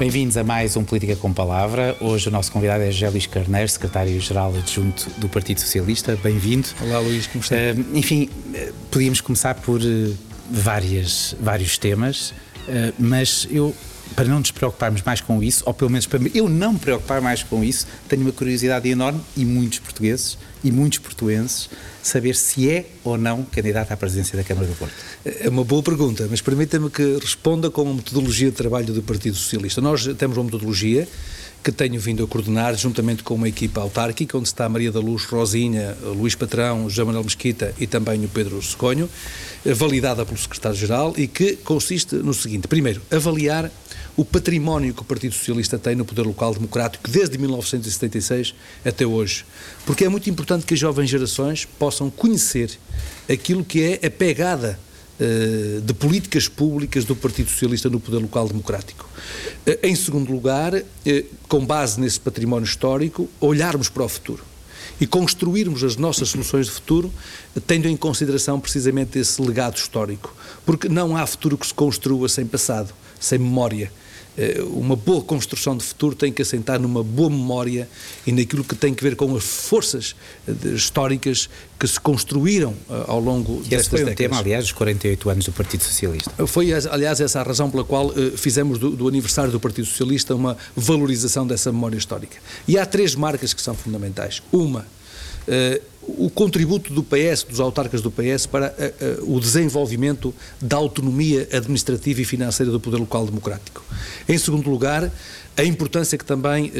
Bem-vindos a mais um Política com Palavra. Hoje o nosso convidado é José Luís Carneiro, secretário-geral adjunto do Partido Socialista. Bem-vindo. Olá, Luís, como está? Uh, enfim, uh, podíamos começar por uh, várias, vários temas, mas eu, para não nos preocuparmos mais com isso, ou pelo menos para eu não me preocupar mais com isso, tenho uma curiosidade enorme, e muitos portugueses, e muitos portuenses, saber se é ou não candidato à presidência da Câmara do Porto? É uma boa pergunta, mas permita-me que responda com a metodologia de trabalho do Partido Socialista. Nós temos uma metodologia que tenho vindo a coordenar juntamente com uma equipa autárquica, onde está Maria da Luz Rosinha, Luís Patrão, José Manuel Mesquita e também o Pedro Seconho, validada pelo Secretário-Geral e que consiste no seguinte: primeiro, avaliar o património que o Partido Socialista tem no poder local democrático desde 1976 até hoje. Porque é muito importante que as jovens gerações possam conhecer aquilo que é a pegada de políticas públicas do Partido Socialista no poder local democrático. Uh, em segundo lugar, uh, com base nesse património histórico, olharmos para o futuro e construirmos as nossas soluções de futuro tendo em consideração precisamente esse legado histórico. Porque não há futuro que se construa sem passado, sem memória. Eh, uma boa construção de futuro tem que assentar numa boa memória e naquilo que tem que ver com as forças eh, históricas que se construíram eh, ao longo que destas foi um décadas. tema, aliás, dos 48 anos do Partido Socialista. Foi, aliás, essa a razão pela qual fizemos do, do aniversário do Partido Socialista uma valorização dessa memória histórica. E há três marcas que são fundamentais. Uma, o contributo do PS, dos autarcas do PS, para uh, uh, o desenvolvimento da autonomia administrativa e financeira do poder local democrático. Em segundo lugar, a importância que também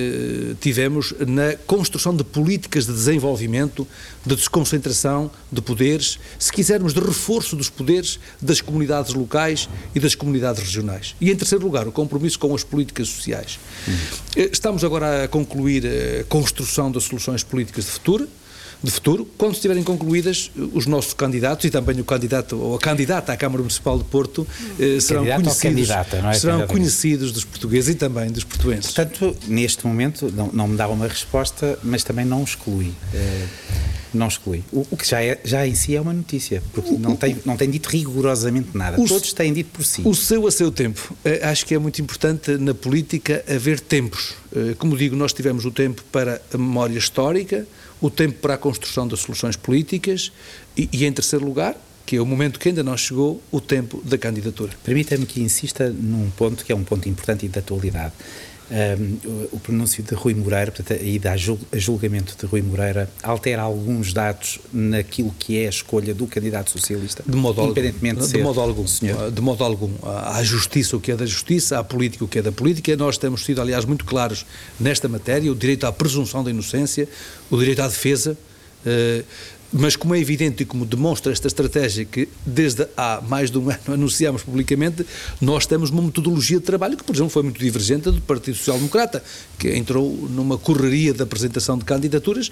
tivemos na construção de políticas de desenvolvimento, de desconcentração de poderes, se quisermos, de reforço dos poderes das comunidades locais e das comunidades regionais. E, em terceiro lugar, o compromisso com as políticas sociais. Uhum. Estamos agora a concluir a construção das soluções políticas de futuro de futuro, quando estiverem concluídas, os nossos candidatos e também o candidato ou a candidata à Câmara Municipal de Porto eh, serão conhecidos, é? serão conhecidos dos portugueses e também dos portuenses. Portanto, neste momento, não, não me dá uma resposta, mas também não exclui. Eh, não exclui. O, o, que já, é, já em si é uma notícia, porque não tem, não tem dito rigorosamente nada. O, Todos têm dito por si. O seu a seu tempo. Eh, acho que é muito importante na política haver tempos. Eh, como digo, nós tivemos o tempo para a memória histórica, o tempo para a construção das soluções políticas e, e em terceiro lugar, que é o momento que ainda não chegou, o tempo da candidatura. Permita-me que insista num ponto que é um ponto importante e da atualidade um, o, pronúncio de Rui Moreira, portanto, a ida a julgamento de Rui Moreira, altera alguns dados naquilo que é a escolha do candidato socialista? De modo independentemente algum. De, de modo algum. Senhor. De modo algum. Há justiça o que é da justiça, há política o que é da política. Nós temos sido, aliás, muito claros nesta matéria: o direito à presunção da inocência, o direito à defesa. Uh, mas como é evidente e como demonstra esta estratégia que desde há mais de um ano anunciamos publicamente, nós temos uma metodologia de trabalho que, por exemplo, foi muito divergente do Partido Social Democrata, que entrou numa correria de apresentação de candidaturas.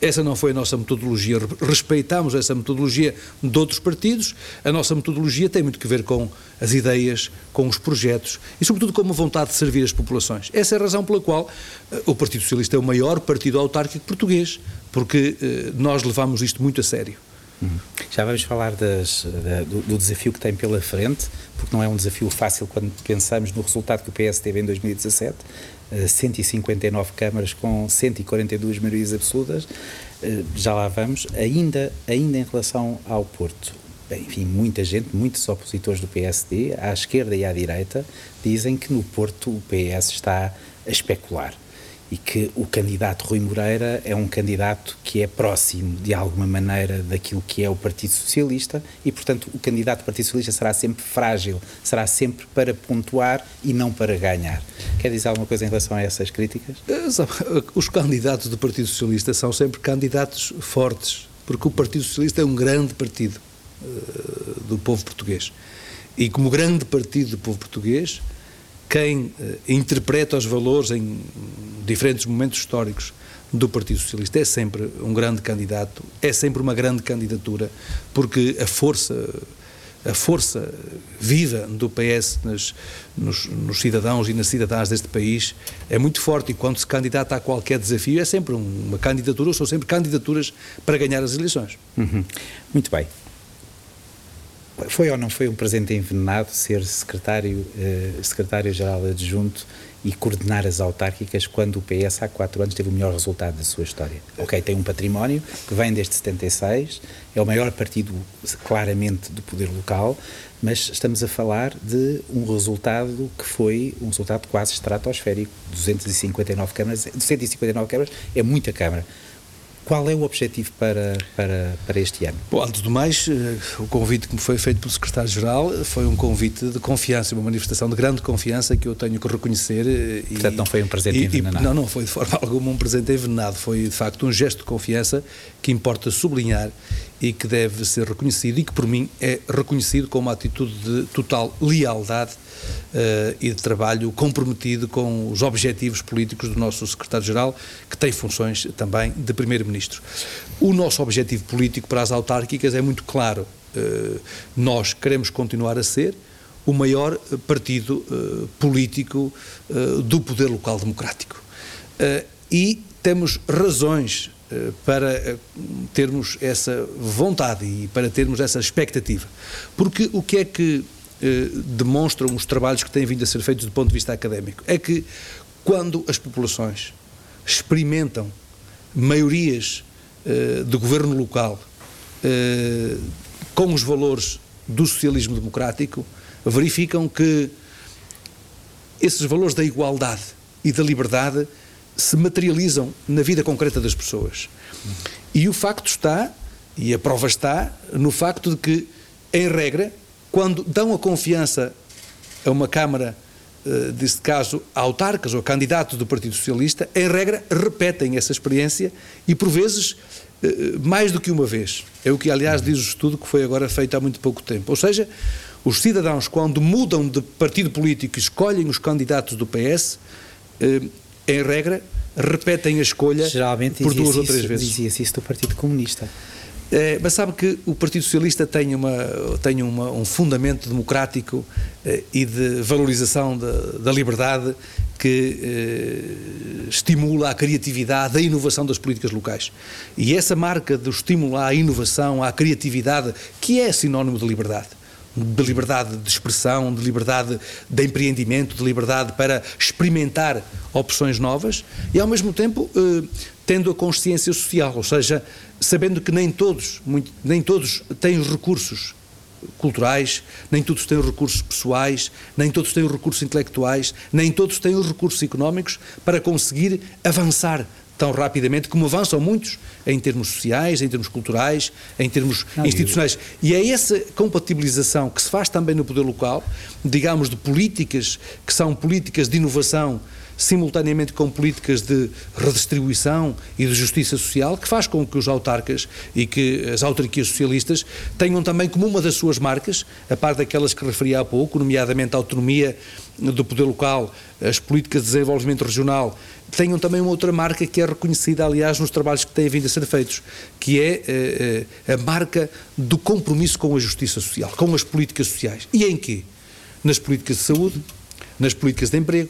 Essa não foi a nossa metodologia. Respeitamos essa metodologia de outros partidos. A nossa metodologia tem muito que ver com as ideias, com os projetos e, sobretudo, com uma vontade de servir as populações. Essa é a razão pela qual uh, o Partido Socialista é o maior partido autárquico português, porque uh, nós levamos isto muito a sério. Uhum. Já vamos falar das, da, do, do, desafio que tem pela frente, porque não é um desafio fácil quando pensamos no resultado que o PS teve em 2017, uh, 159 câmaras com 142 maiorias absolutas, uh, já lá vamos. Ainda, ainda em relação ao Porto, enfim, muita gente, muitos opositores do PSD, à esquerda e à direita, dizem que no Porto o PS está a especular e que o candidato Rui Moreira é um candidato que é próximo, de alguma maneira, daquilo que é o Partido Socialista e, portanto, o candidato do Partido Socialista será sempre frágil, será sempre para pontuar e não para ganhar. Quer dizer alguma coisa em relação a essas críticas? Eh, os candidatos do Partido Socialista são sempre candidatos fortes, porque o Partido Socialista é um grande partido uh, do povo português. E como grande partido do povo português, quem uh, interpreta os valores em diferentes momentos históricos do Partido Socialista é sempre um grande candidato, é sempre uma grande candidatura, porque a força a força viva do PS nos, nos, cidadãos e nas cidadãs deste país é muito forte e quando se candidata a qualquer desafio é sempre uma candidatura, ou são sempre candidaturas para ganhar as eleições. Uhum. Muito bem. Foi ou não foi um presente envenenado ser secretário, eh, secretário-geral adjunto e coordenar as autárquicas quando o PS há quatro anos teve o melhor resultado da sua história. Ok, tem um património que vem desde 76, é o maior partido claramente do poder local, mas estamos a falar de um resultado que foi um resultado quase estratosférico, 259 câmaras, 259 câmaras é muita câmara. Qual é o objetivo para, para, para este ano? Bom, antes do mais, eh, o convite que me foi feito pelo Secretário-Geral foi um convite de confiança, uma manifestação de grande confiança que eu tenho que reconhecer. Eh, Portanto, e, não foi um presente e, envenenado? Não, não foi de forma alguma um presente envenenado. Foi, de facto, um gesto de confiança que importa sublinhar e que deve ser reconhecido e que, por mim, é reconhecido como uma atitude de total lealdade uh, e de trabalho comprometido com os objetivos políticos do nosso secretário-geral, que tem funções também de primeiro-ministro. O nosso objetivo político para as autárquicas é muito claro. Uh, nós queremos continuar a ser o maior partido uh, político do poder local democrático. e temos razões para termos essa vontade e para termos essa expectativa. Porque o que é que eh, demonstram os trabalhos que têm vindo a ser feitos do ponto de vista académico. É que quando as populações experimentam maiorias eh, de governo local eh, com os valores do socialismo democrático, verificam que esses valores da igualdade e da liberdade se materializam na vida concreta das pessoas. E o facto está, e a prova está, no facto de que, em regra, quando dão a confiança a uma Câmara, uh, deste caso, a autarcas ou candidatos do Partido Socialista, em regra, repetem essa experiência e, por vezes, uh, mais do que uma vez. É o que, aliás, diz o estudo que foi agora feito há muito pouco tempo. Ou seja, os cidadãos, quando mudam de partido político e escolhem os candidatos do PS, em regra, repetem a escolha por duas ou três vezes. Dizia-se isso do Partido Comunista. É, mas sabe que o Partido Socialista tem, uma, tem uma, um fundamento democrático eh, e de valorização da, da liberdade que eh, estimula a criatividade, a inovação das políticas locais. E essa marca do estímulo à inovação, à criatividade, que é sinónimo de liberdade de liberdade de expressão, de liberdade de empreendimento, de liberdade para experimentar opções novas e, ao mesmo tempo, eh, tendo a consciência social, ou seja, sabendo que nem todos, muito, nem todos têm os recursos culturais, nem todos têm os recursos pessoais, nem todos têm os recursos intelectuais, nem todos têm os recursos económicos para conseguir avançar tão rapidamente como avançam muitos em termos sociais, em termos culturais, em termos Não, institucionais. Eu... E é essa compatibilização que se faz também no poder local, digamos, de políticas que são políticas de inovação simultaneamente com políticas de redistribuição e de justiça social, que faz com que os autarcas e que as autarquias socialistas tenham também como uma das suas marcas, a par daquelas que referi há pouco, nomeadamente a autonomia do poder local, as políticas de desenvolvimento regional, tenham também uma outra marca que é reconhecida, aliás, nos trabalhos que têm vindo a ser feitos, que é eh, eh, a marca do compromisso com a justiça social, com as políticas sociais. E em quê? Nas políticas de saúde, nas políticas de emprego,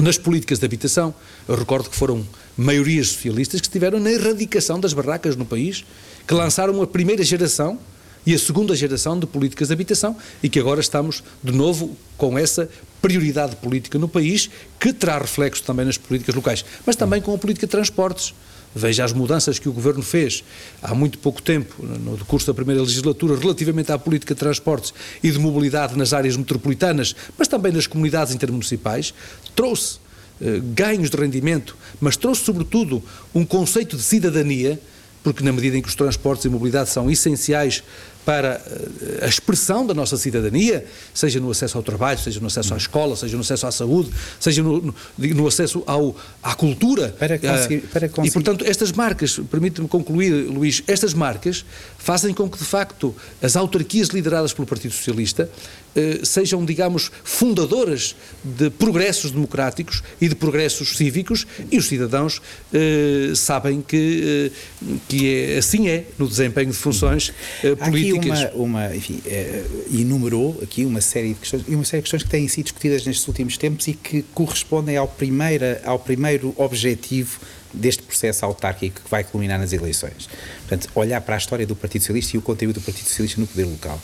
nas políticas de habitação. Eu recordo que foram maiorias socialistas que estiveram na erradicação das barracas no país, que lançaram a primeira geração e a segunda geração de políticas de habitação e que agora estamos de novo com essa prioridade política no país que terá reflexo também nas políticas locais, mas também com a política de transportes. Veja as mudanças que o Governo fez há muito pouco tempo, no decurso da primeira legislatura, relativamente à política de transportes e de mobilidade nas áreas metropolitanas, mas também nas comunidades intermunicipais, trouxe eh, ganhos de rendimento, mas trouxe sobretudo um conceito de cidadania, porque na medida em que os transportes e mobilidade são essenciais para eh, a expressão da nossa cidadania, seja no acesso ao trabalho, seja no acesso à escola, seja no acesso à saúde, seja no, no, no acesso ao, à cultura. Para conseguir, para conseguir. E, portanto, estas marcas, permite-me concluir, Luís, estas marcas fazem com que, de facto, as autarquias lideradas pelo Partido Socialista eh, sejam, digamos, fundadoras de progressos democráticos e de progressos cívicos e os cidadãos eh, sabem que, eh, que é, assim é no desempenho de funções eh, políticas. Uma, uma enfim, eh, enumerou aqui uma série de questões e uma série de questões que têm sido discutidas nestes últimos tempos e que correspondem ao, primeira, ao primeiro objetivo deste processo autárquico que vai culminar nas eleições. Portanto, olhar para a história do Partido Socialista e o conteúdo do Partido Socialista no poder local.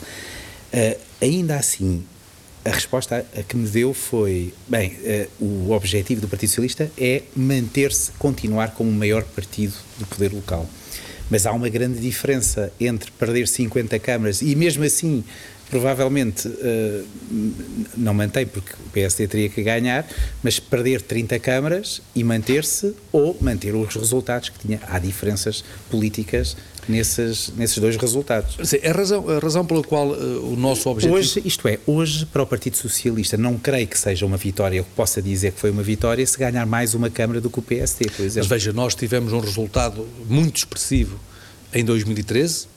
Uh, ainda assim, a resposta a que me deu foi: bem, o objetivo do Partido Socialista é manter-se, continuar como o maior partido do poder local. Mas há uma grande diferença entre perder 50 câmaras e, mesmo assim, provavelmente uh, não mantém, porque o PSD teria que ganhar, mas perder 30 câmaras e manter-se ou manter os resultados que tinha. Há diferenças políticas nesses, nesses dois resultados. Sim, a, razão, a razão pela qual uh, o nosso objetivo... Hoje, isto é, hoje para o Partido Socialista não creio que seja uma vitória, eu possa dizer que foi uma vitória se ganhar mais uma Câmara do que o PSD, por exemplo. Mas veja, nós tivemos um resultado muito expressivo em 2013,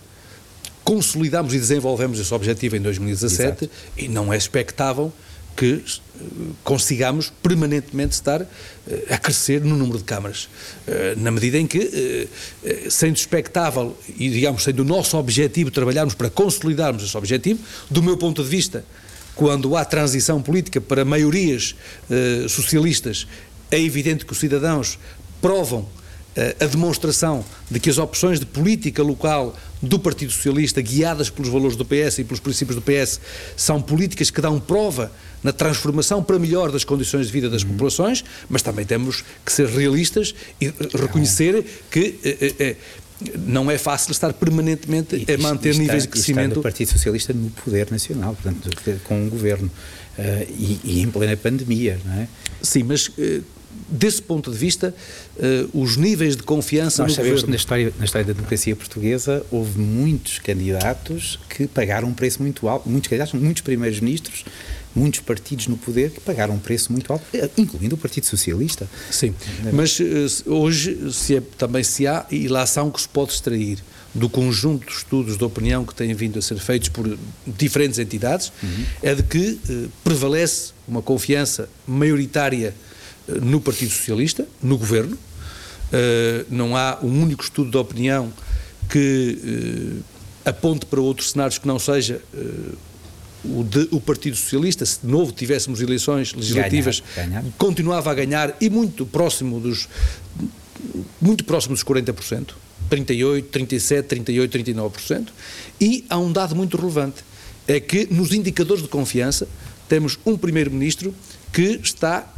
consolidamos e desenvolvemos esse objetivo em 2017 Exato. e não é expectável que consigamos permanentemente estar eh, a crescer no número de câmaras. Eh, na medida em que, sendo expectável e, digamos, sendo o nosso objetivo trabalharmos para consolidarmos esse objetivo, do meu ponto de vista, quando há transição política para maiorias socialistas, é evidente que os cidadãos provam a demonstração de que as opções de política local do Partido Socialista, guiadas pelos valores do PS e pelos princípios do PS, são políticas que dão prova na transformação para melhor das condições de vida das uhum. populações, mas também temos que ser realistas e reconhecer que eh, eh, não é fácil estar permanentemente a manter está, níveis de crescimento. o Partido Socialista no poder nacional, portanto, com um governo uh, e, e, em plena pandemia, não é? Sim, mas desse ponto de vista, uh, os níveis de confiança Nós no sabemos governo... que na história, na história da democracia portuguesa houve muitos candidatos que pagaram um preço muito alto, muitos candidatos, muitos primeiros ministros, muitos partidos no poder que pagaram um preço muito alto, eh, incluindo o Partido Socialista. Sim, mas uh, hoje se é, também se há ilação que se pode extrair do conjunto de estudos de opinião que têm vindo a ser feitos por diferentes entidades, uhum. é de que uh, prevalece uma confiança maioritária no Partido Socialista, no governo. Uh, não há um único estudo de opinião que aponte para outros cenários que não seja o, de, o, Partido Socialista, se de novo tivéssemos eleições legislativas, ganhar, ganhar. continuava a ganhar e muito próximo dos muito próximo dos 40%, 38, 37, 38, 39%, e há um dado muito relevante, é que nos indicadores de confiança temos um primeiro-ministro que está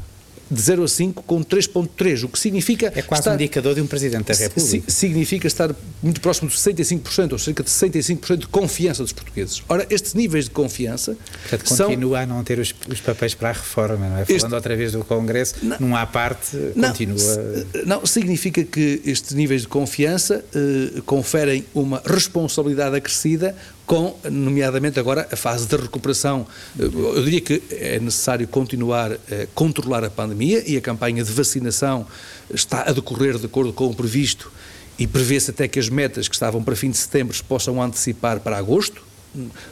de 0 a 5 com 3.3, o que significa... É quase estar, um indicador de um Presidente da República. Significa estar muito próximo de 65%, ou cerca de 65% de confiança dos portugueses. Ora, estes níveis de confiança Portanto, são... continua a não ter os, os, papéis para a reforma, não é? Falando este, outra vez do Congresso, não, não há parte, não, continua... Não, significa que estes níveis de confiança eh, conferem uma responsabilidade acrescida com, nomeadamente agora, a fase de recuperação. Eu diria que é necessário continuar a controlar a pandemia e a campanha de vacinação está a decorrer de acordo com o previsto e prevê-se até que as metas que estavam para fim de setembro se possam antecipar para agosto,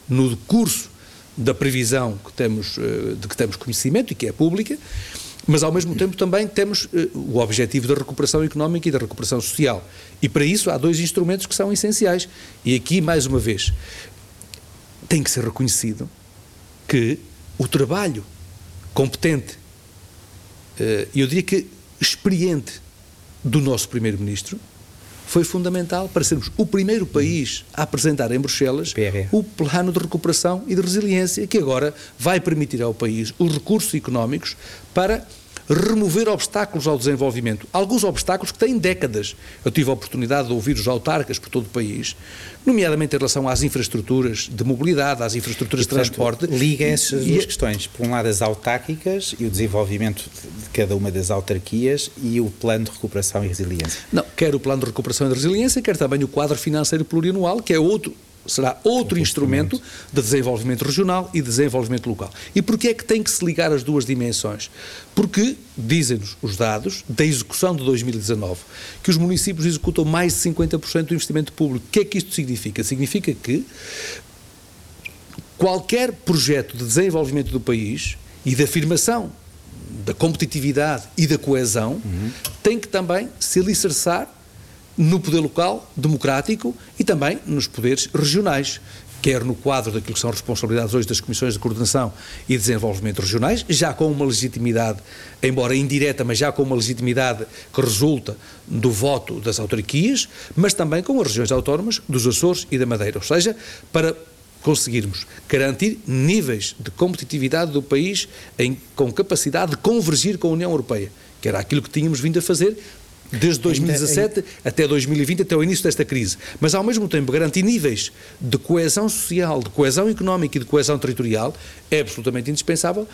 no curso da previsão que temos, eh, de que temos conhecimento e que é pública, mas ao mesmo tempo também temos o objetivo da recuperação económica e da recuperação social. E para isso há dois instrumentos que são essenciais. E aqui, mais uma vez, tem que ser reconhecido que o trabalho competente, uh, eu diria que experiente, do nosso Primeiro-Ministro foi fundamental para sermos o primeiro país a apresentar em Bruxelas PRR. o plano de recuperação e de resiliência, que agora vai permitir ao país os recursos económicos para remover obstáculos ao desenvolvimento. Alguns obstáculos que têm décadas. Eu tive a oportunidade de ouvir os autarcas por todo o país, nomeadamente em relação às infraestruturas de mobilidade, às infraestruturas e, de transporte. Liga essas duas questões. Por um lado, as autárquicas e o desenvolvimento de cada uma das autarquias e o plano de recuperação e resiliência. Não, quer o plano de recuperação e resiliência, quer também o quadro financeiro plurianual, que é outro será outro instrumento de desenvolvimento regional e desenvolvimento local. E porquê é que tem que se ligar as duas dimensões? Porque, dizem-nos os dados da execução de 2019, que os municípios executam mais de 50% do investimento público. O que é que isto significa? Significa que qualquer projeto de desenvolvimento do país e de afirmação da competitividade e da coesão uhum. tem que também se alicerçar no poder local, democrático e também nos poderes regionais, quer no quadro daquilo que são responsabilidades hoje das Comissões de Coordenação e Desenvolvimento Regionais, já com uma legitimidade, embora indireta, mas já com uma legitimidade que resulta do voto das autarquias, mas também com as regiões autónomas dos Açores e da Madeira. Ou seja, para conseguirmos garantir níveis de competitividade do país em, com capacidade de convergir com a União Europeia, que era aquilo que tínhamos vindo a fazer desde 2017 até 2020, até o início desta crise. Mas, ao mesmo tempo, garantir níveis de coesão social, de coesão económica e de coesão territorial é absolutamente indispensável.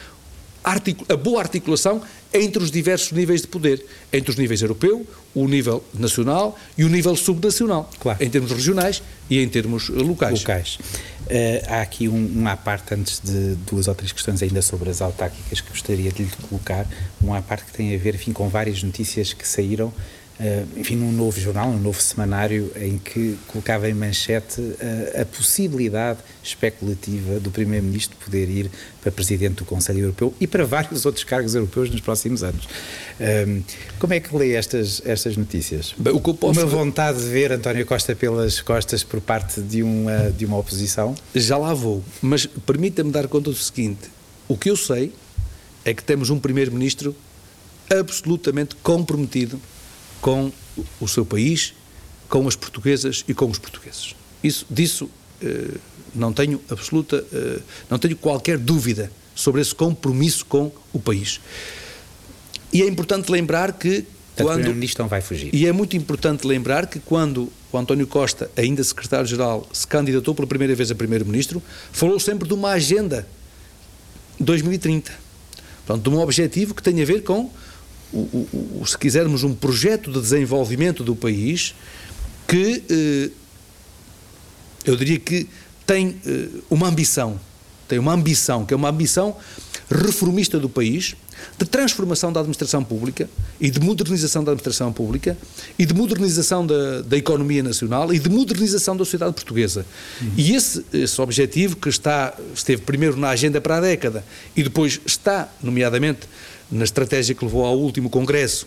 A boa articulação entre os diversos níveis de poder, entre os níveis europeu, o nível nacional e o nível subnacional, claro. em termos regionais e em termos locais. locais. Uh, há aqui um, um à parte, antes de duas ou três questões ainda sobre as autárquicas que gostaria de lhe colocar, um à parte que tem a ver, enfim, com várias notícias que saíram enfim, num novo jornal, num novo semanário, em que colocava em manchete uh, a possibilidade especulativa do Primeiro-Ministro poder ir para Presidente do Conselho Europeu e para vários outros cargos europeus nos próximos anos. Uh, como é que lê estas, estas notícias? Bem, o que eu posso... Uma vontade de ver António Costa pelas costas por parte de uma, de uma oposição? Já lá vou, mas permita-me dar conta do seguinte: o que eu sei é que temos um Primeiro-Ministro absolutamente comprometido com o seu país, com as portuguesas e com os portugueses. Isso, disso eh, não tenho absoluta, eh, não tenho qualquer dúvida sobre esse compromisso com o país. E é importante lembrar que quando o Primeiro-Ministro não vai fugir. E é muito importante lembrar que quando o António Costa, ainda secretário-geral, se candidatou pela primeira vez a primeiro-ministro, falou sempre de uma agenda 2030. Portanto, de um objetivo que tem a ver com o, o, se quisermos, um projeto de desenvolvimento do país que eh, eu diria que tem eh, uma ambição, tem uma ambição, que é uma ambição reformista do país, de transformação da administração pública e de modernização da administração pública e de modernização da, da economia nacional e de modernização da sociedade portuguesa. Uhum. E esse, esse objetivo que está, esteve primeiro na agenda para a década e depois está, nomeadamente, na estratégia que levou ao último Congresso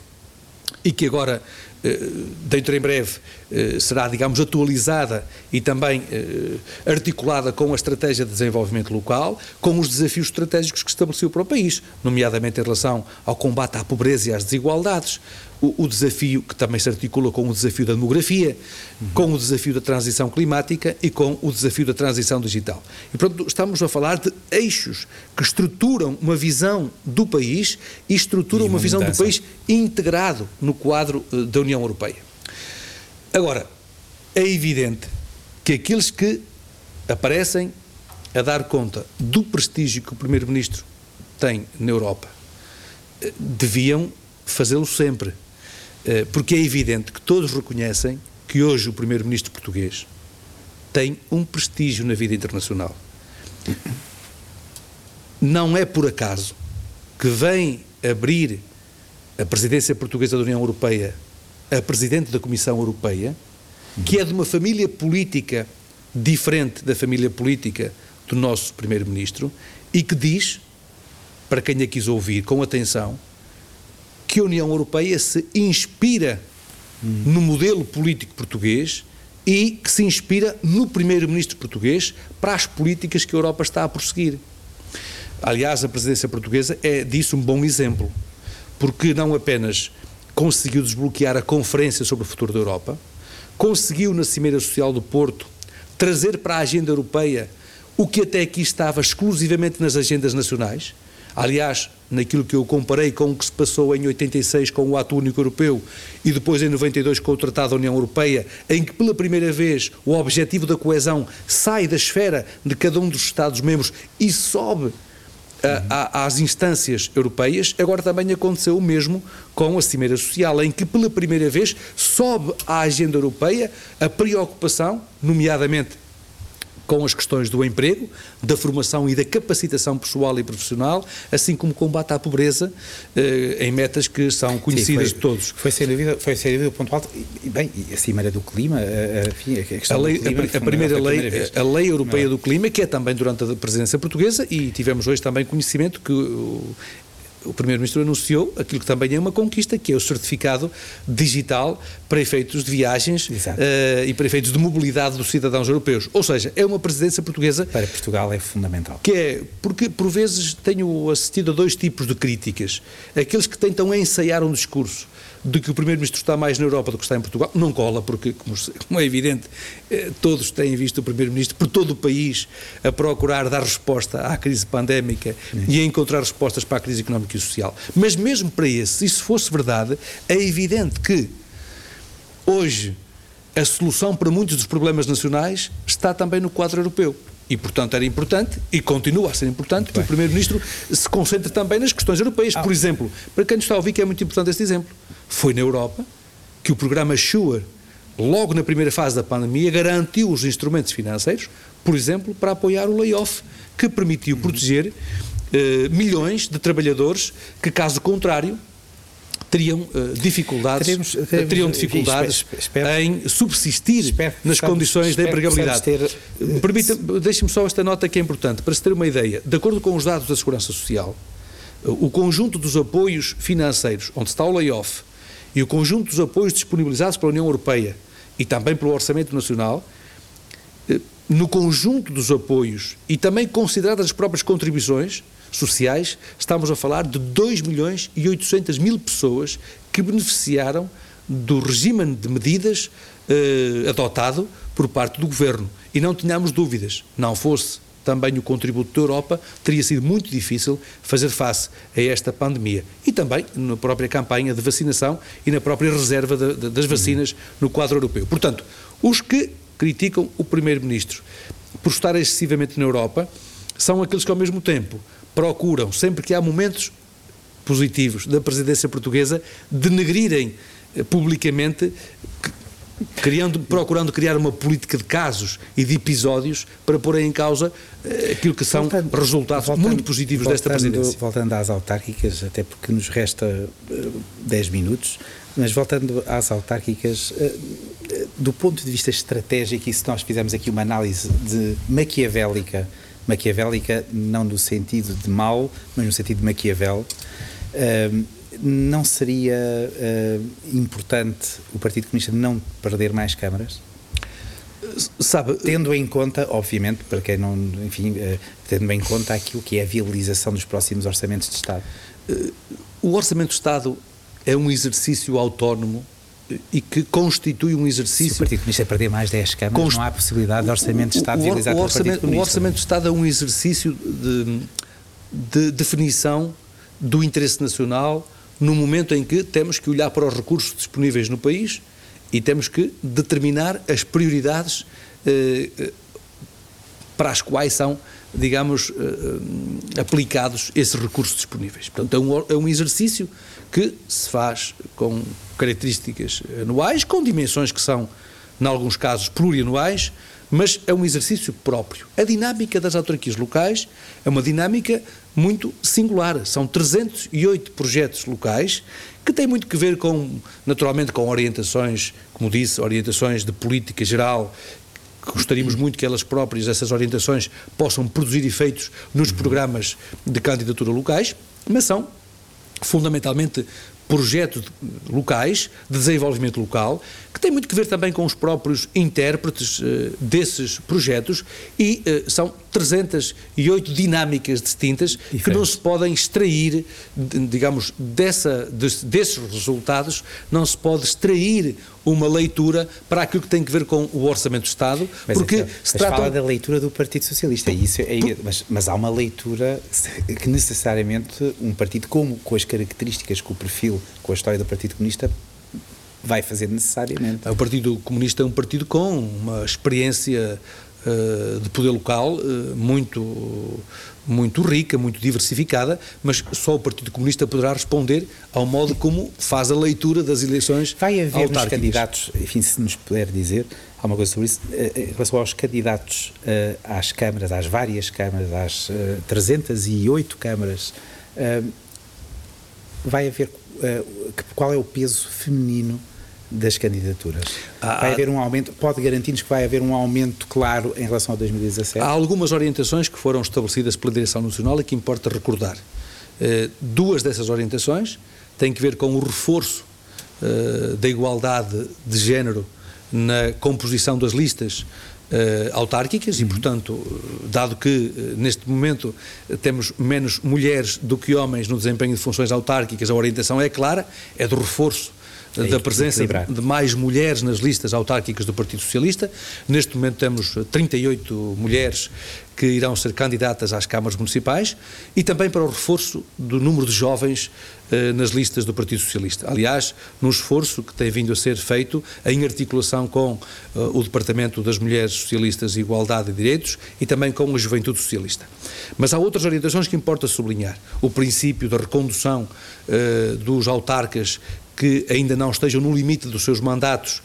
e que agora, eh, dentro em breve, eh, será, digamos, atualizada e também eh, articulada com a estratégia de desenvolvimento local, com os desafios estratégicos que estabeleceu para o país, nomeadamente em relação ao combate à pobreza e às desigualdades, o, o, desafio que também se articula com o desafio da demografia, uhum. com o desafio da transição climática e com o desafio da transição digital. E, portanto, estamos a falar de eixos que estruturam uma visão do país e estruturam e uma, uma visão do país integrado no quadro uh, da União Europeia. Agora, é evidente que aqueles que aparecem a dar conta do prestígio que o Primeiro-Ministro tem na Europa eh, deviam fazê-lo sempre porque é evidente que todos reconhecem que hoje o primeiro-ministro português tem um prestígio na vida internacional. Não é por acaso que vem abrir a presidência portuguesa da União Europeia a presidente da Comissão Europeia, que é de uma família política diferente da família política do nosso primeiro-ministro e que diz, para quem a quis ouvir com atenção, que a União Europeia se inspira hum. no modelo político português e que se inspira no primeiro-ministro português para as políticas que a Europa está a prosseguir. Aliás, a presidência portuguesa é disso um bom exemplo, porque não apenas conseguiu desbloquear a conferência sobre o futuro da Europa, conseguiu na Cimeira Social do Porto trazer para a agenda europeia o que até aqui estava exclusivamente nas agendas nacionais, Aliás, naquilo que eu comparei com o que se passou em 86 com o Ato Único Europeu e depois em 92 com o Tratado da União Europeia, em que pela primeira vez o objetivo da coesão sai da esfera de cada um dos Estados-membros e sobe a, a, às instâncias europeias, agora também aconteceu o mesmo com a Cimeira Social, em que pela primeira vez sobe à agenda europeia a preocupação, nomeadamente com as questões do emprego, da formação e da capacitação pessoal e profissional, assim como combate à pobreza eh, em metas que são conhecidas Sim, foi, de todos. Foi sem dúvida, foi sem dúvida o ponto alto. E, bem, e a Cimeira do Clima, enfim, a, questão a, lei, do clima, a, a primeira lei, a, a lei europeia do clima, que é também durante a presidência portuguesa, e tivemos hoje também conhecimento que o Primeiro-Ministro anunciou aquilo que também é uma conquista, que é o certificado digital para efeitos de viagens uh, e para efeitos de mobilidade dos cidadãos europeus. Ou seja, é uma presidência portuguesa. Para Portugal é fundamental. Que é, porque por vezes tenho assistido a dois tipos de críticas. Aqueles que tentam ensaiar um discurso de que o Primeiro-Ministro está mais na Europa do que está em Portugal. Não cola, porque, como, é evidente, eh, todos têm visto o Primeiro-Ministro por todo o país a procurar dar resposta à crise pandémica Sim. e a encontrar respostas para a crise económica e social. Mas mesmo para esse, se isso fosse verdade, é evidente que hoje a solução para muitos dos problemas nacionais está também no quadro europeu. E, portanto, era importante, e continua a ser importante, que o Primeiro-Ministro se concentre também nas questões europeias. Ah. Por exemplo, para quem nos está a ouvir, que é muito importante este exemplo, foi na Europa que o programa SURE, logo na primeira fase da pandemia, garantiu os instrumentos financeiros, por exemplo, para apoiar o layoff, que permitiu uhum. proteger eh, milhões de trabalhadores que, caso contrário, teriam uh, dificuldades, teremos, teremos, teriam dificuldades espero, em subsistir espero, nas condições da empregabilidade. Uh, deixe-me só esta nota que é importante, para se ter uma ideia. De acordo com os dados da Segurança Social, uh, o conjunto dos apoios financeiros, onde está o layoff, e o conjunto dos apoios disponibilizados pela União Europeia e também pelo Orçamento Nacional, no conjunto dos apoios e também consideradas as próprias contribuições, sociais, estamos a falar de 2 milhões e 800 mil pessoas que beneficiaram do regime de medidas eh, adotado por parte do Governo. E não tínhamos dúvidas, não fosse também o contributo da Europa, teria sido muito difícil fazer face a esta pandemia. E também na própria campanha de vacinação e na própria reserva de, de, das vacinas no quadro europeu. Portanto, os que criticam o Primeiro-Ministro por estar excessivamente na Europa são aqueles que, ao mesmo tempo, procuram, sempre que há momentos positivos da presidência portuguesa, denegrirem eh, publicamente, criando, procurando criar uma política de casos e de episódios para pôr em causa eh, aquilo que são voltando, resultados voltando, muito positivos voltando, desta presidência. Voltando às autárquicas, até porque nos resta 10 uh, minutos, mas voltando às autárquicas, do ponto de vista estratégico, e se nós fizermos aqui uma análise de maquiavélica maquiavélica, não no sentido de mal, mas no sentido de Maquiavel. Uh, não seria uh, importante o Partido Comunista não perder mais câmaras? Sabe, tendo em conta, obviamente, para quem não, enfim, uh, tendo em conta aquilo que é a viabilização dos próximos orçamentos de Estado. o Orçamento de Estado é um exercício autónomo e que constitui um exercício. Se o Partido Comunista perder mais 10 câmaras, const... não há possibilidade de orçamento de Estado viabilizado pelo Partido Comunista. O Orçamento de Estado é um exercício de, de definição do interesse nacional no momento em que temos que olhar para os recursos disponíveis no país e temos que determinar as prioridades eh, para as quais são, digamos, eh, eh aplicados esses recursos disponíveis. Portanto, é um, é um exercício que se faz com características anuais, com dimensões que são, em alguns casos, plurianuais, mas é um exercício próprio. A dinâmica das autarquias locais é uma dinâmica muito singular. São 308 projetos locais que têm muito que ver com, naturalmente, com orientações, como disse, orientações de política geral. Gostaríamos muito que elas próprias, essas orientações, possam produzir efeitos nos programas de candidatura locais, mas são fundamentalmente projetos locais, de desenvolvimento local, que tem muito que ver também com os próprios intérpretes uh, desses projetos e uh, são 308 dinâmicas distintas Diferente. que não se podem extrair, digamos, dessa, desses resultados, não se pode extrair uma leitura para aquilo que tem que ver com o Orçamento do Estado, mas porque é, se trata... fala da leitura do Partido Socialista, isso é, mas, mas, há uma leitura que necessariamente um partido como, com as características, com o perfil, com a história do Partido Comunista vai fazer necessariamente. O Partido Comunista é um partido com uma experiência uh, de poder local uh, muito muito rica, muito diversificada, mas só o Partido Comunista poderá responder ao modo como faz a leitura das eleições Vai haver nos candidatos, enfim, se nos puder dizer alguma coisa sobre isso, eh, em relação aos candidatos às câmaras, às várias câmaras, às 308 câmaras, vai haver, qual é o peso feminino das candidaturas. Há, vai haver um aumento, pode garantir-nos que vai haver um aumento claro em relação a 2017? Há algumas orientações que foram estabelecidas pela Direção Nacional e que importa recordar. Uh, duas dessas orientações têm que ver com o reforço uh, da igualdade de género na composição das listas Uh, autárquicas e, portanto, dado que uh, neste momento temos menos mulheres do que homens no desempenho de funções autárquicas, a orientação é clara, é do reforço é da presença de mais mulheres nas listas autárquicas do Partido Socialista. Neste momento temos 38 mulheres que irão ser candidatas às câmaras municipais e também para o reforço do número de jovens eh, nas listas do Partido Socialista. Aliás, num esforço que tem vindo a ser feito em articulação com eh, o Departamento das Mulheres Socialistas e Igualdade e Direitos e também com a Juventude Socialista. Mas há outras orientações que importa sublinhar. O princípio da recondução eh, dos autarcas que ainda não estejam no limite dos seus mandatos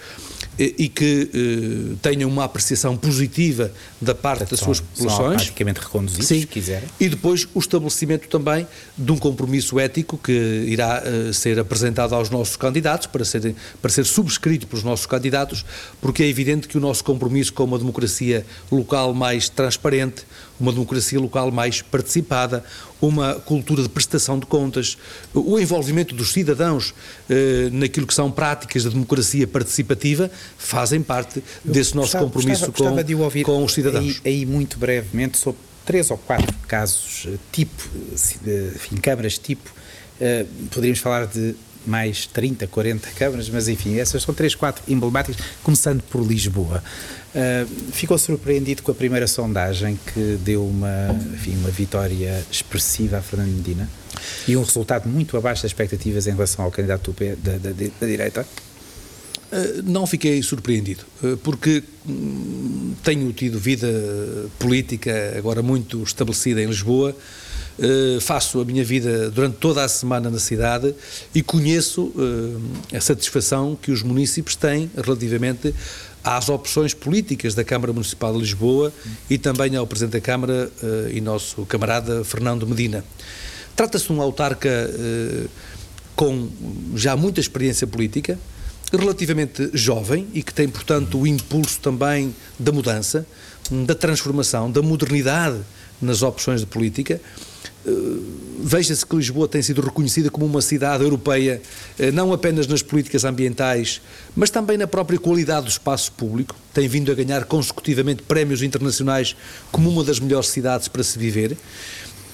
e que eh, tenham uma apreciação positiva da parte das suas populações. praticamente reconduzidos, Sim. se quiserem. E depois o estabelecimento também de um compromisso ético que irá eh, ser apresentado aos nossos candidatos, para ser, para ser subscrito pelos nossos candidatos, porque é evidente que o nosso compromisso com uma democracia local mais transparente, uma democracia local mais participada, uma cultura de prestação de contas, o envolvimento dos cidadãos eh, naquilo que são práticas de democracia participativa, fazem parte desse nosso gostava, compromisso gostava, gostava com, com, os cidadãos. Aí, aí, muito brevemente, sobre três ou quatro casos eh, tipo, eh, enfim, câmaras tipo, uh, poderíamos falar de mais 30, 40 câmaras, mas enfim, essas são três, quatro emblemáticas, começando por Lisboa. Uh, ficou surpreendido com a primeira sondagem que deu uma, enfim, uma vitória expressiva a Fernando Medina e um resultado muito abaixo das expectativas em relação ao candidato da, da, da direita? Uh, não fiquei surpreendido, uh, porque hum, tenho tido vida política agora muito estabelecida em Lisboa. Uh, faço a minha vida durante toda a semana na cidade e conheço uh, a satisfação que os municípios têm relativamente às opções políticas da Câmara Municipal de Lisboa e também ao Presidente da Câmara uh, e nosso camarada Fernando Medina. Trata-se de um autarca com já muita experiência política, relativamente jovem e que tem, portanto, o impulso também da mudança, da transformação, da modernidade nas opções de política eh, veja-se que Lisboa tem sido reconhecida como uma cidade europeia, eh, não apenas nas políticas ambientais, mas também na própria qualidade do espaço público. Tem vindo a ganhar consecutivamente prémios internacionais como uma das melhores cidades para se viver.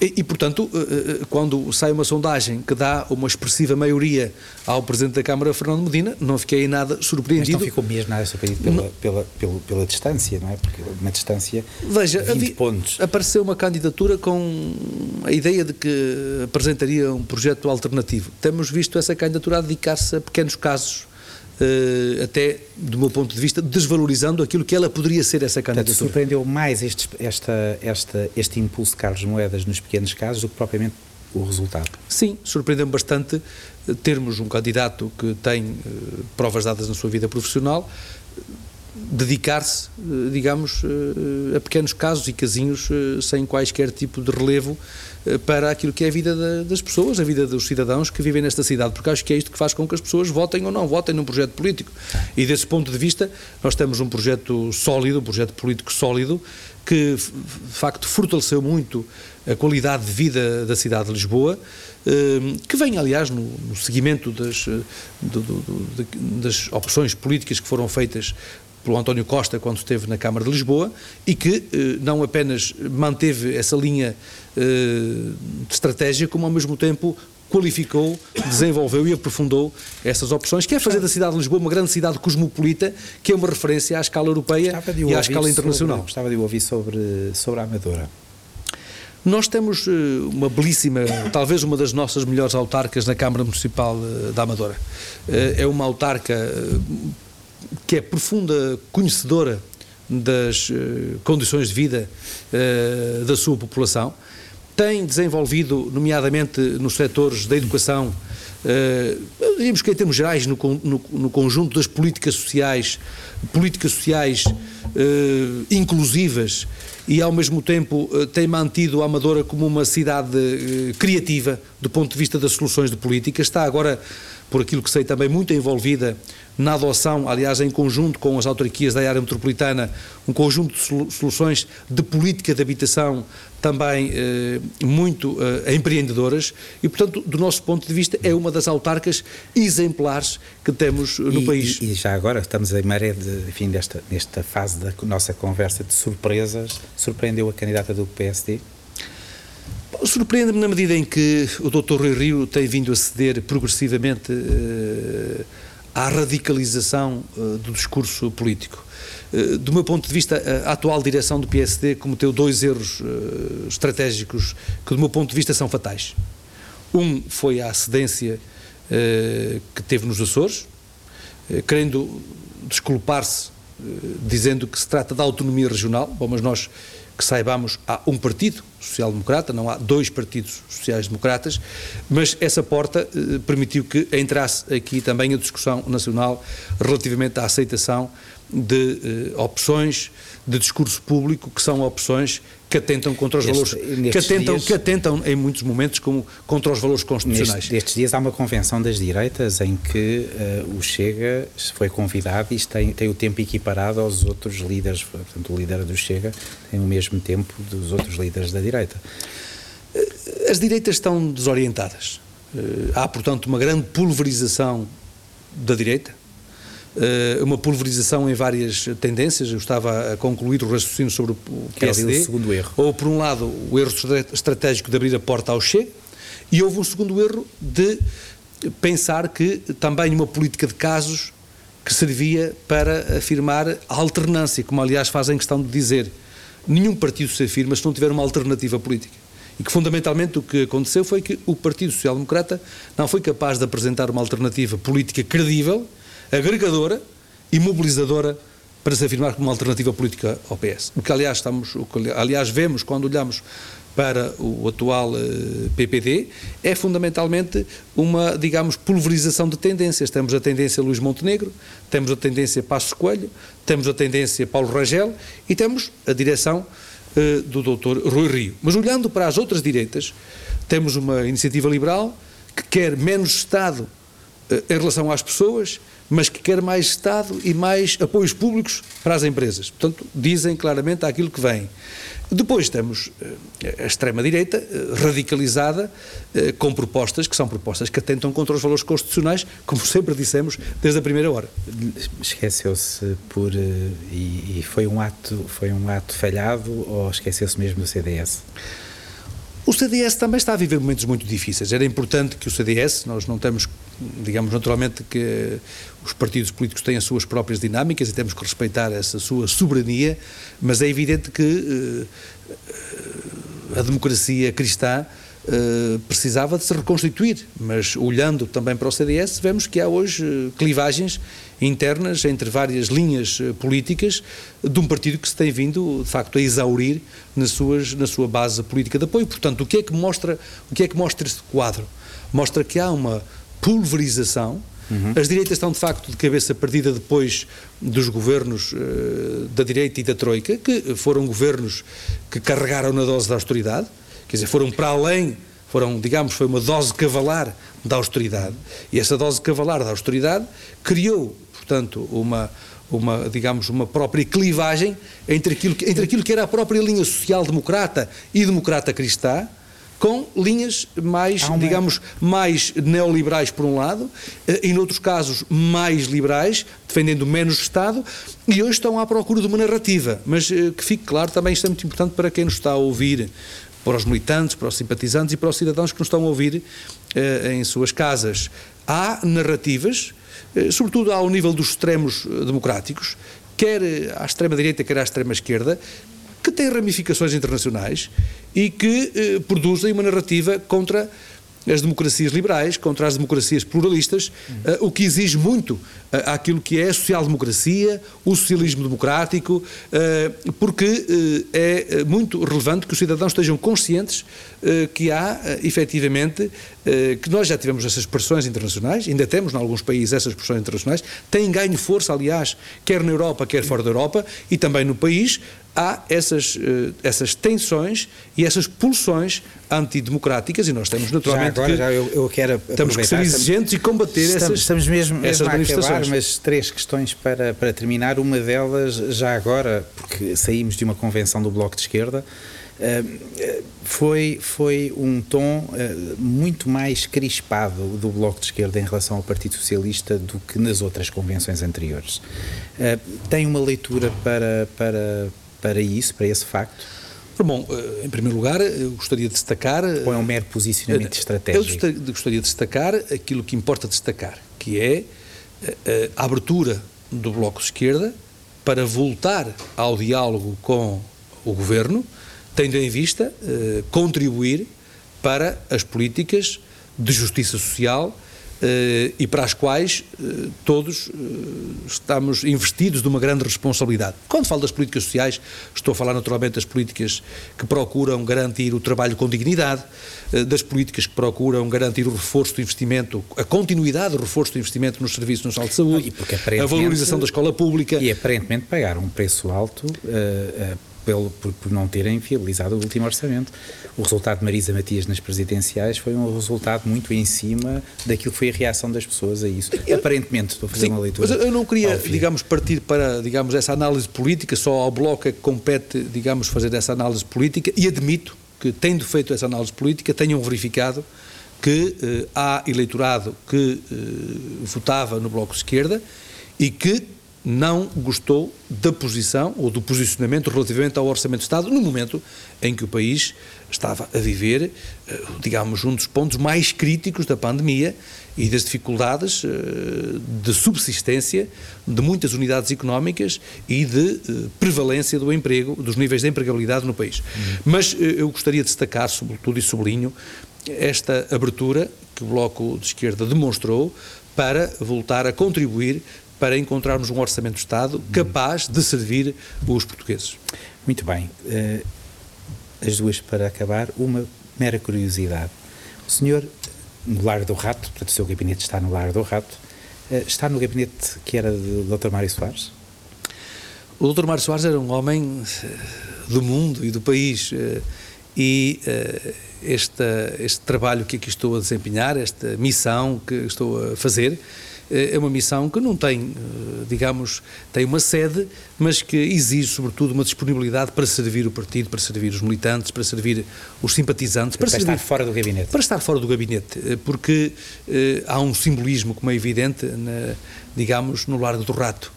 E, e, portanto, eh, eh, quando sai uma sondagem que dá uma expressiva maioria ao Presidente da Câmara, Fernando Medina, não fiquei nada surpreendido. Mas não ficou mesmo nada surpreendido pela, pela, pela, pela, distância, não é? Porque uma distância Veja, de 20 pontos. Apareceu uma candidatura com a ideia de que apresentaria um projeto alternativo. Temos visto essa candidatura a dedicar-se a pequenos casos até do meu ponto de vista, desvalorizando aquilo que ela poderia ser essa candidatura. Portanto, surpreendeu mais este, esta, esta, este impulso de Carlos Moedas nos pequenos casos do que propriamente o resultado? Sim, surpreendeu-me bastante eh, termos um candidato que tem uh, provas dadas na sua vida profissional dedicar-se, digamos, a pequenos casos e casinhos sem quaisquer tipo de relevo eh, para aquilo que é a vida das pessoas, a vida dos cidadãos que vivem nesta cidade, porque acho que é isto que faz com que as pessoas votem ou não votem num projeto político. E desse ponto de vista, nós temos um projeto sólido, um projeto político sólido, que de facto fortaleceu muito a qualidade de vida da cidade de Lisboa, eh, que vem, aliás, no, seguimento das, eh, das opções políticas que foram feitas pelo António Costa quando esteve na Câmara de Lisboa e que eh, não apenas manteve essa linha eh, de estratégia, como ao mesmo tempo qualificou, desenvolveu e aprofundou essas opções, que é fazer da cidade de Lisboa uma grande cidade cosmopolita, que é uma referência à escala europeia e à escala internacional. Sobre, gostava de ouvir sobre, sobre a Amadora. Nós temos eh, uma belíssima, talvez uma das nossas melhores autarcas na Câmara Municipal da Amadora. É uma autarca que é profunda conhecedora das uh, condições de vida uh, da sua população, tem desenvolvido, nomeadamente nos setores da educação, uh, diríamos que em termos gerais, no, no, no conjunto das políticas sociais, políticas sociais uh, inclusivas e ao mesmo tempo uh, tem mantido a Amadora como uma cidade criativa do ponto de vista das soluções de política, está agora, por aquilo que sei, também muito envolvida na adoção, aliás, em conjunto com as autarquias da área metropolitana, um conjunto de soluções de política de habitação também eh, muito eh, empreendedoras e, portanto, do nosso ponto de vista, é uma das autarcas exemplares que temos no e, país. E, e, já agora estamos em maré de, enfim, desta, nesta fase da nossa conversa de surpresas. Surpreendeu a candidata do PSD? Surpreende-me na medida em que o Dr. Rui Rio tem vindo a ceder progressivamente. Eh, à radicalização uh, do discurso político. Uh, do meu ponto de vista, a atual direção do PSD cometeu dois erros uh, estratégicos que, do meu ponto de vista, são fatais. Um foi a cedência que teve nos Açores, querendo desculpar-se, dizendo que se trata da autonomia regional. Bom, mas nós que saibamos, há um partido social-democrata, não há dois partidos sociais-democratas, mas essa porta eh, permitiu que entrasse aqui também a discussão nacional relativamente à aceitação de eh, opções de discurso público que são opções que atentam contra os valores, que atentam, dias, que atentam em muitos momentos como, contra os valores constitucionais. Nestes, nestes dias há uma convenção das direitas em que uh, o Chega foi convidado e tem, tem o tempo equiparado aos outros líderes, portanto o líder do Chega tem o mesmo tempo dos outros líderes da direita. As direitas estão desorientadas. Uh, há, portanto, uma grande pulverização da direita, uh, uma pulverização em várias tendências. Eu estava a concluir o raciocínio sobre o PSD. o segundo erro. Ou, por um lado, o erro estratégico de abrir a porta ao Che, e houve um segundo erro de pensar que também uma política de casos que servia para afirmar a alternância, como aliás fazem questão de dizer. Nenhum partido se afirma se não tiver uma alternativa política. E que fundamentalmente o que aconteceu foi que o Partido Social Democrata não foi capaz de apresentar uma alternativa política credível agregadora e mobilizadora para se afirmar como uma alternativa política ao PS. O que aliás estamos, o que, aliás vemos quando olhamos para o atual eh, PPD é fundamentalmente uma, digamos, pulverização de tendências. Temos a tendência Luís Montenegro, temos a tendência Passos Coelho, temos a tendência Paulo Rangel e temos a direção uh, do Dr. Rui Rio. Mas olhando para as outras direitas, temos uma iniciativa liberal que quer menos Estado em relação às pessoas mas que quer mais Estado e mais apoios públicos para as empresas. Portanto, dizem claramente aquilo que vem. Depois temos eh, a extrema-direita eh, radicalizada eh, com propostas que são propostas que atentam contra os valores constitucionais, como sempre dissemos desde a primeira hora. Esqueceu-se por e, e, foi um ato foi um ato falhado ou esqueceu-se mesmo do CDS? O CDS também está a viver momentos muito difíceis. Era importante que o CDS, nós não temos, digamos, naturalmente que os partidos políticos têm as suas próprias dinâmicas e temos que respeitar essa sua soberania, mas é evidente que uh, a democracia cristã Uh, precisava de se reconstituir, mas olhando também para o CDS, vemos que há hoje clivagens internas entre várias linhas políticas de um partido que se tem vindo, de facto, a exaurir nas suas, na sua base política de apoio. Portanto, o que é que mostra, o que é que mostra este quadro? Mostra que há uma pulverização Uhum. As direitas estão, de facto, de cabeça perdida depois dos governos uh, da direita e da Troika, que foram governos que carregaram na dose da austeridade, quer dizer, foram para além, foram, digamos, foi uma dose cavalar da austeridade. E essa dose cavalar da austeridade criou, portanto, uma, uma, digamos, uma própria clivagem entre aquilo, que, entre aquilo que era a própria linha social-democrata e democrata-cristã, com linhas mais, digamos, mais neoliberais por um lado, eh, e noutros casos mais liberais, defendendo menos Estado, e hoje estão à procura de uma narrativa. Mas eh, que fique claro, também isto é muito importante para quem nos está a ouvir, para os militantes, para os simpatizantes e para os cidadãos que nos estão a ouvir eh, em suas casas. Há narrativas, sobretudo ao nível dos extremos democráticos, quer à extrema-direita, quer à extrema-esquerda, que têm ramificações internacionais e que eh, produzem uma narrativa contra as democracias liberais, contra as democracias pluralistas, uh, o que exige muito uh, aquilo que é a social-democracia, o socialismo democrático, uh, porque é muito relevante que os cidadãos estejam conscientes que há, efetivamente, que nós já tivemos essas pressões internacionais, ainda temos em alguns países essas pressões internacionais, têm ganho força, aliás, quer na Europa, quer fora da Europa, e também no país, há essas, uh, essas tensões e essas pulsões antidemocráticas e nós temos naturalmente já agora, que, já eu, eu quero temos que ser exigentes estamos, e combater estamos, essas, estamos mesmo, mesmo essas manifestações. Acabar, mas três questões para, para terminar. Uma delas, já agora, porque saímos de uma convenção do Bloco de Esquerda, Uh, foi, foi um tom uh, muito mais crispado do Bloco de Esquerda em relação ao Partido Socialista do que nas outras convenções anteriores. Tem uma leitura para, para, para isso, para esse facto? Bom, eh, em primeiro lugar, eu gostaria de destacar. Ou é um mero posicionamento eh, estratégico? Eu gostaria de destacar aquilo que importa destacar, que é a abertura do Bloco de Esquerda para voltar ao diálogo com o Governo, tendo em vista contribuir para as políticas de justiça social e para as quais uh, todos uh, estamos investidos de uma grande responsabilidade. Quando falo das políticas sociais, estou a falar naturalmente das políticas que procuram garantir o trabalho com dignidade, das políticas que procuram garantir o reforço do investimento, a continuidade do reforço do investimento nos serviços nacional de saúde, a valorização da escola pública. E aparentemente pagar um preço alto pelo, por, por, não terem viabilizado o último orçamento. O resultado de Marisa Matias nas presidenciais foi um resultado muito em cima daquilo que foi a reação das pessoas a isso. Eu, Aparentemente, estou a fazer sim, uma leitura. Mas eu não queria, digamos, partir para, digamos, essa análise política, só ao Bloco é que compete, digamos, fazer essa análise política e admito que, tendo feito essa análise política, tenham verificado que eh, há eleitorado que eh, votava no Bloco de Esquerda e que não gostou da posição ou do posicionamento relativamente ao Orçamento de Estado no momento em que o país estava a viver, eh, digamos, um dos pontos mais críticos da pandemia e das dificuldades eh, de subsistência de muitas unidades económicas e de eh, prevalência do emprego, dos níveis de empregabilidade no país. Uhum. Mas eu gostaria de destacar, sobretudo e sublinho, esta abertura que o Bloco de Esquerda demonstrou para voltar a contribuir para encontrarmos um orçamento de Estado capaz de servir os portugueses. Muito bem. Uh, as duas para acabar. Uma mera curiosidade. O senhor, no Lar do Rato, portanto, o seu gabinete está no Lar do Rato, uh, está no gabinete que era do Dr. Mário Soares? O Dr. Mário Soares era um homem eh, do mundo e do país. E este, este trabalho que aqui estou a desempenhar, esta missão que estou a fazer, é uma missão que não tem, eh, digamos, tem uma sede, mas que exige, sobretudo, uma disponibilidade para servir o partido, para servir os militantes, para servir os simpatizantes. Para, para servir, estar fora do gabinete. Para estar fora do gabinete, eh, porque eh, há um simbolismo, como é evidente, na, digamos, no Largo do Rato.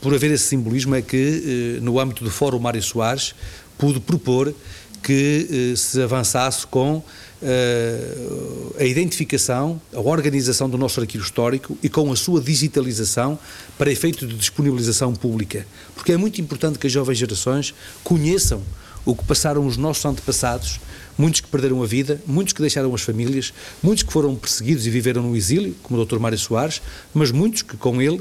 por haver esse simbolismo é que, no âmbito do Fórum Mário Soares, pude propor que se avançasse com uh, a identificação, a organização do nosso arquivo histórico e com a sua digitalização para efeito de disponibilização pública. Porque é muito importante que as jovens gerações conheçam o que passaram os nossos antepassados, muitos que perderam a vida, muitos que deixaram as famílias, muitos que foram perseguidos e viveram no exílio, como o Dr. Mário Soares, mas muitos que com ele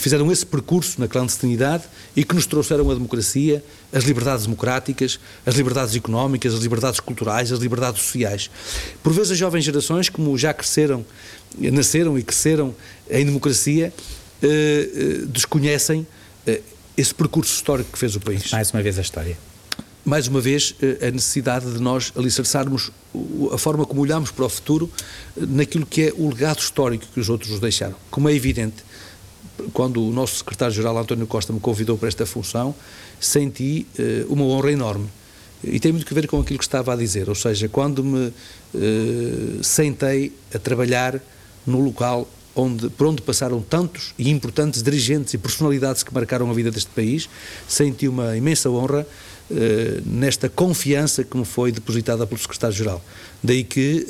fizeram esse percurso na clandestinidade e que nos trouxeram a democracia, as liberdades democráticas, as liberdades económicas, as liberdades culturais, as liberdades sociais. Por vezes as jovens gerações, como já cresceram, nasceram e cresceram em democracia, eh, eh, desconhecem eh, esse percurso histórico que fez o país. Mais uma vez a história. Mais uma vez, a necessidade de nós alicerçarmos a forma como olhamos para o futuro naquilo que é o legado histórico que os outros nos deixaram. Como é evidente, quando o nosso secretário-geral António Costa me convidou para esta função, senti uh, uma honra enorme. E tem muito a ver com aquilo que estava a dizer, ou seja, quando me uh, sentei a trabalhar no local onde, por onde passaram tantos e importantes dirigentes e personalidades que marcaram a vida deste país, senti uma imensa honra uh, nesta confiança que me foi depositada pelo secretário-geral. Daí que,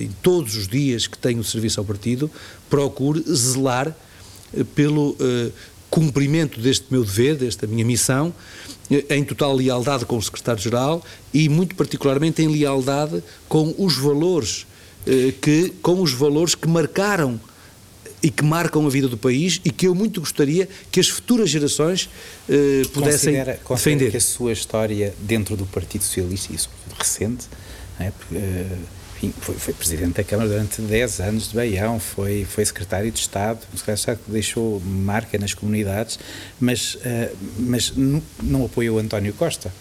em todos os dias que tenho serviço ao partido, procure zelar pelo uh, cumprimento deste meu dever, desta minha missão, eh, em total lealdade com o Secretário-Geral e muito particularmente em lealdade com os valores uh, que com os valores que marcaram e que marcam a vida do país e que eu muito gostaria que as futuras gerações uh, pudessem considera, considera defender. que a sua história dentro do Partido Socialista, isso recente, é? Porque, enfim, foi, foi, presidente da Câmara durante 10 anos de Baião, foi, foi secretário de Estado, um secretário de Estado que deixou marca nas comunidades, mas, uh, mas não, não apoiou António Costa.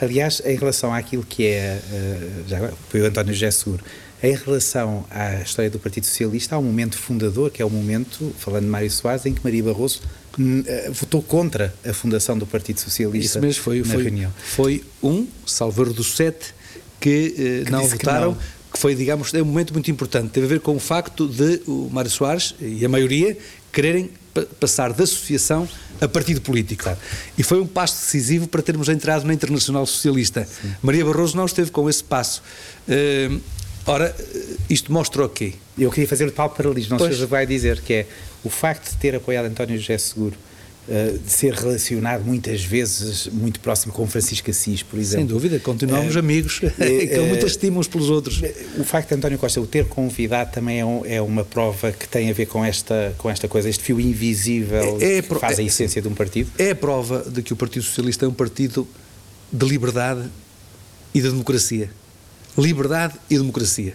Aliás, em relação àquilo que é, uh, já apoiou António Gessur, em relação à história do Partido Socialista, há um momento fundador, que é o momento, falando de Mário Soares, em que Maria Barroso uh, votou contra a fundação do Partido Socialista Isso mesmo, foi, na foi, reunião. Foi um, salvador dos sete, que, uh, que não votaram, que, que foi, digamos, é um momento muito importante. Teve a ver com o facto de o Mário Soares e a maioria quererem passar da associação a partido político. Claro. E foi um passo decisivo para termos entrado na Internacional Socialista. Sim. Maria Barroso não esteve com esse passo. Uh, Ora, isto mostra o quê? Eu queria fazer o tal paralelismo, não pois. se vai dizer, que é o facto de ter apoiado António José Seguro eh, de ser relacionado muitas vezes muito próximo com Francisco Assis, por exemplo. Sem dúvida, continuamos uh, amigos, uh, que uh, muito estimam uns pelos outros. O facto de António Costa o ter convidado também é, um, é, uma prova que tem a ver com esta, com esta coisa, este fio invisível é, é que faz a essência de um partido? É a prova de que o Partido Socialista é um partido de liberdade e de democracia. Liberdade e democracia.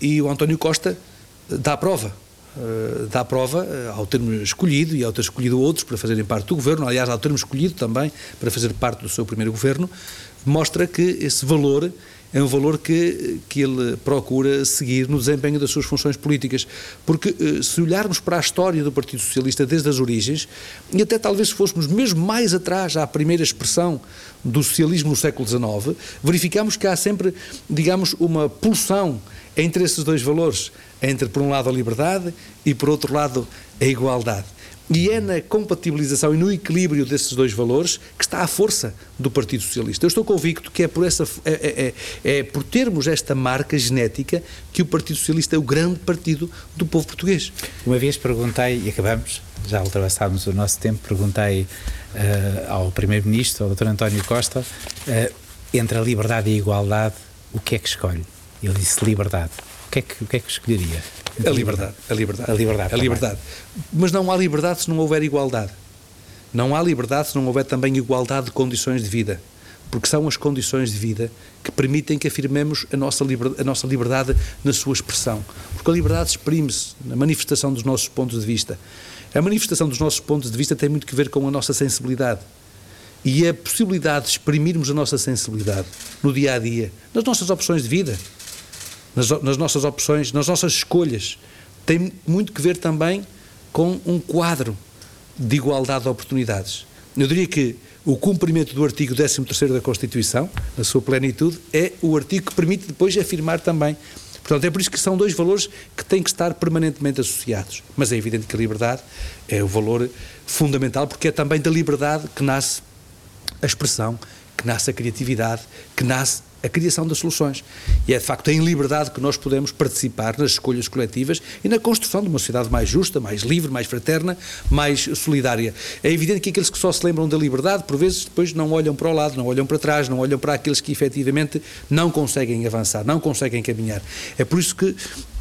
e o António Costa dá a prova uh, dá prova uh, ao termo escolhido e ao ter escolhido outros para fazerem parte do governo, aliás, ao termo escolhido também para fazer parte do seu primeiro governo, mostra que esse valor é um valor que, que ele procura seguir no desempenho das suas funções políticas. Porque eh, se olharmos para a história do Partido Socialista desde as origens, e até talvez se fôssemos mesmo mais atrás à primeira expressão do socialismo no século XIX, verificamos que há sempre, digamos, uma pulsão entre esses dois valores, entre, por um lado, a liberdade e, por outro lado, a igualdade. E é na compatibilização e no equilíbrio desses dois valores que está a força do Partido Socialista. Eu estou convicto que é por, essa, é, é, é, é por termos esta marca genética que o Partido Socialista é o grande partido do povo português. Uma vez perguntei, e acabamos, já ultrapassámos o nosso tempo, perguntei uh, ao Primeiro-Ministro, ao Dr. António Costa, uh, entre a liberdade e a igualdade, o que é que escolhe? Ele disse liberdade. O que é que, o que, é que escolheria? A liberdade, a liberdade. A liberdade. A liberdade. Mas não há liberdade se não houver igualdade. Não há liberdade se não houver também igualdade de condições de vida. Porque são as condições de vida que permitem que afirmemos a nossa, liberdade, a nossa liberdade na sua expressão. Porque a liberdade exprime-se na manifestação dos nossos pontos de vista. A manifestação dos nossos pontos de vista tem muito que ver com a nossa sensibilidade. E a possibilidade de exprimirmos a nossa sensibilidade no dia a dia, nas nossas opções de vida, nas, nas nossas opções, nas nossas escolhas, tem muito que ver também com um quadro de igualdade de oportunidades. Eu diria que o cumprimento do artigo 13º da Constituição, na sua plenitude, é o artigo que permite depois afirmar também. Portanto, é por isso que são dois valores que têm que estar permanentemente associados. Mas é evidente que a liberdade é o valor fundamental, porque é também da liberdade que nasce a expressão, que nasce a criatividade, que nasce a criação das soluções. E é de facto em liberdade que nós podemos participar nas escolhas coletivas e na construção de uma sociedade mais justa, mais livre, mais fraterna, mais solidária. É evidente que aqueles que só se lembram da liberdade, por vezes depois não olham para o lado, não olham para trás, não olham para aqueles que efetivamente não conseguem avançar, não conseguem caminhar. É por isso que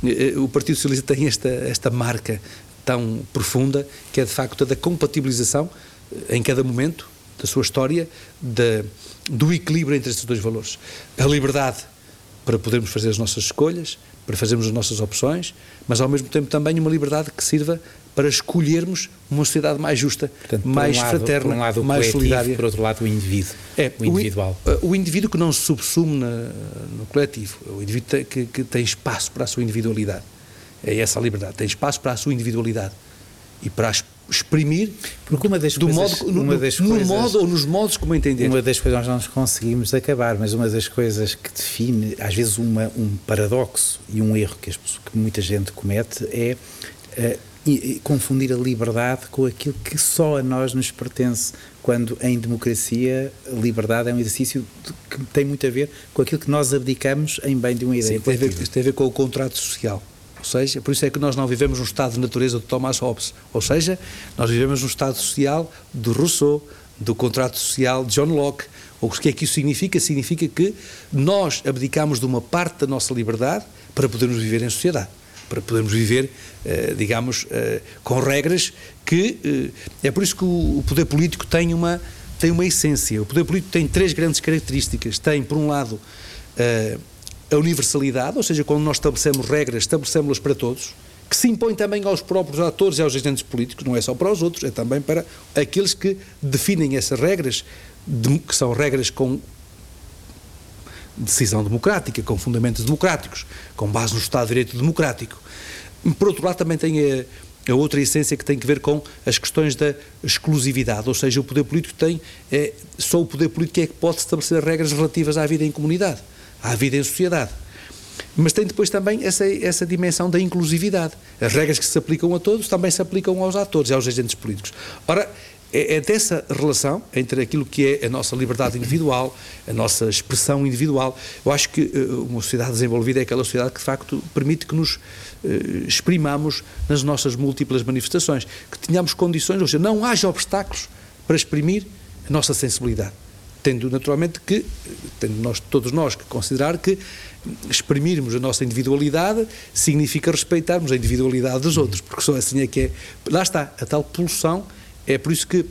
eh, o Partido Socialista tem esta, esta marca tão profunda, que é de facto a da compatibilização eh, em cada momento da sua história, de, do equilíbrio entre estes dois valores. A liberdade para podermos fazer as nossas escolhas, para fazermos as nossas opções, mas ao mesmo tempo também uma liberdade que sirva para escolhermos uma sociedade mais justa, Portanto, mais um lado, fraterna, um lado mais solidária. Por outro lado, o indivíduo, é, o individual. O, o indivíduo que não se subsume na, no coletivo, o indivíduo que, que tem espaço para a sua individualidade. É essa a liberdade, tem espaço para a sua individualidade e para as exprimir porque uma das do coisas, modo, no, das no coisas, modo ou nos modos como entender. Uma das coisas nós não conseguimos acabar, mas uma das coisas que define às vezes uma, um paradoxo e um erro que, as, que muita gente comete é uh, e, confundir a liberdade com aquilo que só a nós nos pertence, quando em democracia a liberdade é um exercício que tem muito a ver com aquilo que nós abdicamos em bem de uma ideia. Sim, tem a, ver, tem a ver com o contrato social. Ou seja, por isso é que nós não vivemos no estado de natureza de Thomas Hobbes. Ou seja, nós vivemos no estado social de Rousseau, do contrato social de John Locke. O que é que isso significa? Significa que nós abdicamos de uma parte da nossa liberdade para podermos viver em sociedade. Para podermos viver, eh, digamos, eh, com regras que. Eh, é por isso que o poder político tem uma, tem uma essência. O poder político tem três grandes características. Tem, por um lado, a universalidade, ou seja, quando nós estabelecemos regras, estabelecemos-las para todos, que se impõe também aos próprios atores e aos agentes políticos, não é só para os outros, é também para aqueles que definem essas regras, que são regras com decisão democrática, com fundamentos democráticos, com base no Estado de Direito democrático. Por outro lado, também tem a, a outra essência que tem que ver com as questões da exclusividade, ou seja, o poder político tem, é, só o poder político é que pode estabelecer regras relativas à vida em comunidade à vida em sociedade. Mas tem depois também essa, essa dimensão da inclusividade. As regras que se aplicam a todos também se aplicam aos atores e aos agentes políticos. Ora, é, é, dessa relação entre aquilo que é a nossa liberdade individual, a nossa expressão individual. Eu acho que uh, uma sociedade desenvolvida é aquela sociedade que, de facto, permite que nos uh, exprimamos nas nossas múltiplas manifestações, que tenhamos condições, ou seja, não haja obstáculos para exprimir a nossa sensibilidade. Tendo, naturalmente, que, tendo nós, todos nós que considerar que exprimirmos a nossa individualidade significa respeitarmos a individualidade dos outros, porque só assim é que é. Lá está, a tal pulsão é por isso que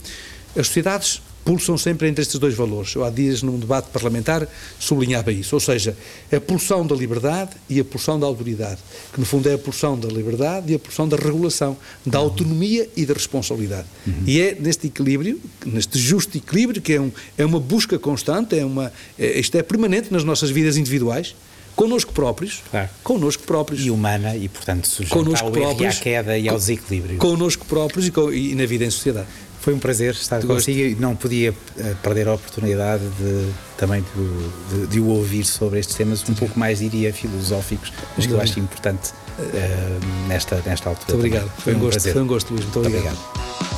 as sociedades pulsam sempre entre estes dois valores. Eu há dias, num debate parlamentar, sublinhava isso. Ou seja, a pulsão da liberdade e a pulsão da autoridade, que no fundo é a pulsão da liberdade e a pulsão da regulação, da uhum. autonomia e da responsabilidade. Uhum. E é neste equilíbrio, neste justo equilíbrio, que é, um, é uma busca constante, é uma, é, isto é permanente nas nossas vidas individuais, connosco próprios, claro. connosco próprios. E humana, e portanto sujeita connosco ao próprios, à queda e ao desequilíbrio. Connosco próprios e, com, e na vida em sociedade. Foi um prazer estar tu consigo e não podia eh, perder a oportunidade de também de, de, de, o ouvir sobre estes temas um pouco mais, diria, filosóficos, mas que eu acho importante uh, nesta, nesta altura. Muito obrigado. Foi, foi um, gosto, prazer. foi um gosto, Luís. Muito, muito obrigado. obrigado.